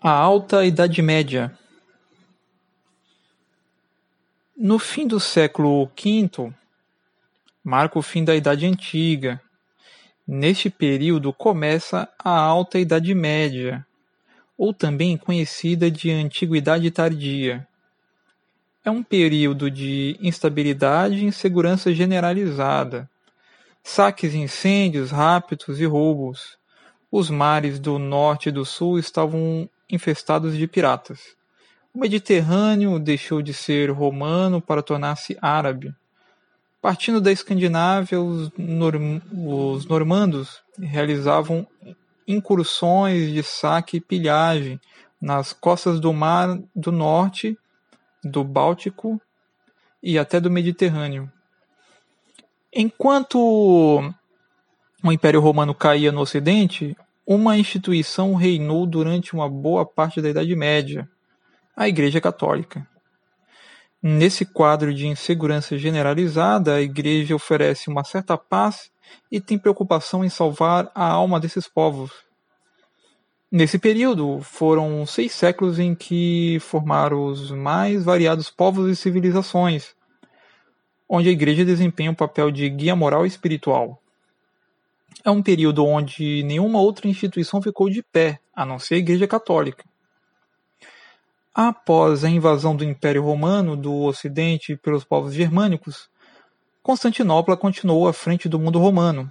A Alta Idade Média No fim do século V, marca o fim da Idade Antiga. Neste período começa a Alta Idade Média, ou também conhecida de Antiguidade Tardia. É um período de instabilidade e insegurança generalizada, saques, incêndios, raptos e roubos. Os mares do norte e do sul estavam infestados de piratas. O Mediterrâneo deixou de ser romano para tornar-se árabe. Partindo da Escandinávia, os, norm os normandos realizavam incursões de saque e pilhagem nas costas do Mar do Norte, do Báltico e até do Mediterrâneo. Enquanto o Império Romano caía no Ocidente, uma instituição reinou durante uma boa parte da Idade Média: a Igreja Católica. Nesse quadro de insegurança generalizada, a Igreja oferece uma certa paz e tem preocupação em salvar a alma desses povos. Nesse período, foram seis séculos em que formaram os mais variados povos e civilizações, onde a Igreja desempenha um papel de guia moral e espiritual. É um período onde nenhuma outra instituição ficou de pé, a não ser a Igreja Católica. Após a invasão do Império Romano do Ocidente pelos povos germânicos, Constantinopla continuou à frente do mundo romano.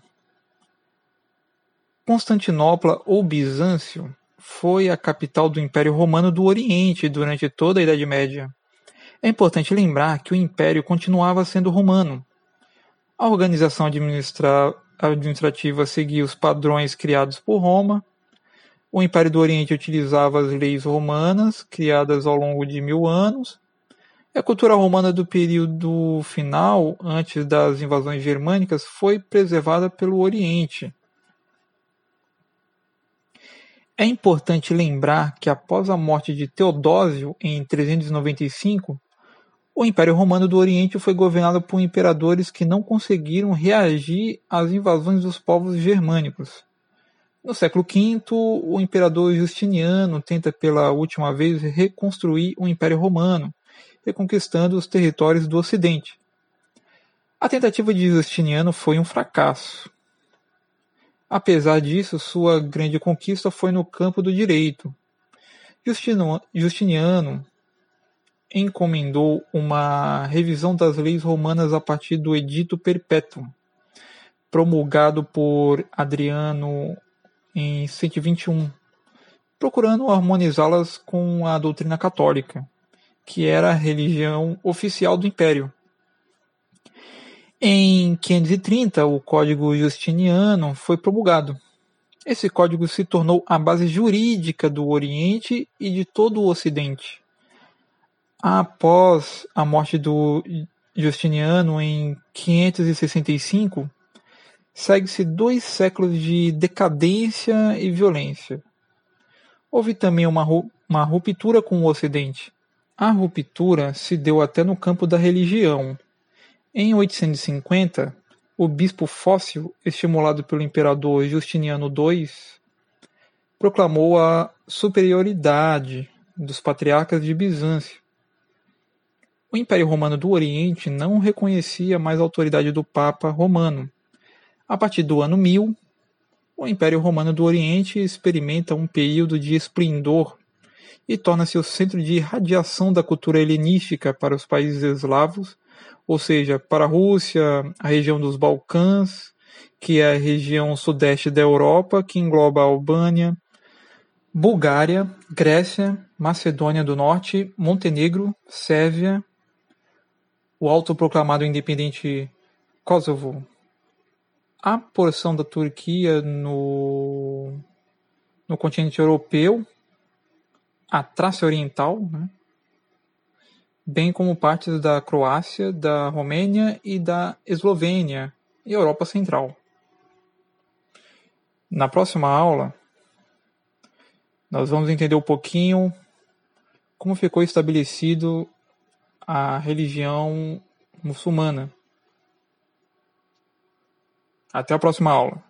Constantinopla ou Bizâncio foi a capital do Império Romano do Oriente durante toda a Idade Média. É importante lembrar que o império continuava sendo romano. A organização administrativa seguia os padrões criados por Roma o Império do Oriente utilizava as leis romanas, criadas ao longo de mil anos. A cultura romana do período final, antes das invasões germânicas, foi preservada pelo Oriente. É importante lembrar que após a morte de Teodósio em 395, o Império Romano do Oriente foi governado por imperadores que não conseguiram reagir às invasões dos povos germânicos. No século V, o imperador Justiniano tenta pela última vez reconstruir o Império Romano, reconquistando os territórios do Ocidente. A tentativa de Justiniano foi um fracasso. Apesar disso, sua grande conquista foi no campo do direito. Justiniano encomendou uma revisão das leis romanas a partir do Edito Perpétuo, promulgado por Adriano em 121, procurando harmonizá-las com a doutrina católica, que era a religião oficial do império. Em 530, o Código Justiniano foi promulgado. Esse código se tornou a base jurídica do Oriente e de todo o Ocidente. Após a morte do Justiniano em 565, segue-se dois séculos de decadência e violência. Houve também uma, uma ruptura com o Ocidente. A ruptura se deu até no campo da religião. Em 850, o bispo Fóssil, estimulado pelo imperador Justiniano II, proclamou a superioridade dos patriarcas de Bizâncio. O Império Romano do Oriente não reconhecia mais a autoridade do Papa Romano. A partir do ano 1000, o Império Romano do Oriente experimenta um período de esplendor e torna-se o centro de irradiação da cultura helenística para os países eslavos, ou seja, para a Rússia, a região dos Balcãs, que é a região sudeste da Europa, que engloba a Albânia, Bulgária, Grécia, Macedônia do Norte, Montenegro, Sérvia, o autoproclamado independente Kosovo, a porção da Turquia no, no continente europeu, a Trácia Oriental, né? bem como partes da Croácia, da Romênia e da Eslovênia e Europa Central. Na próxima aula, nós vamos entender um pouquinho como ficou estabelecido a religião muçulmana. Até a próxima aula.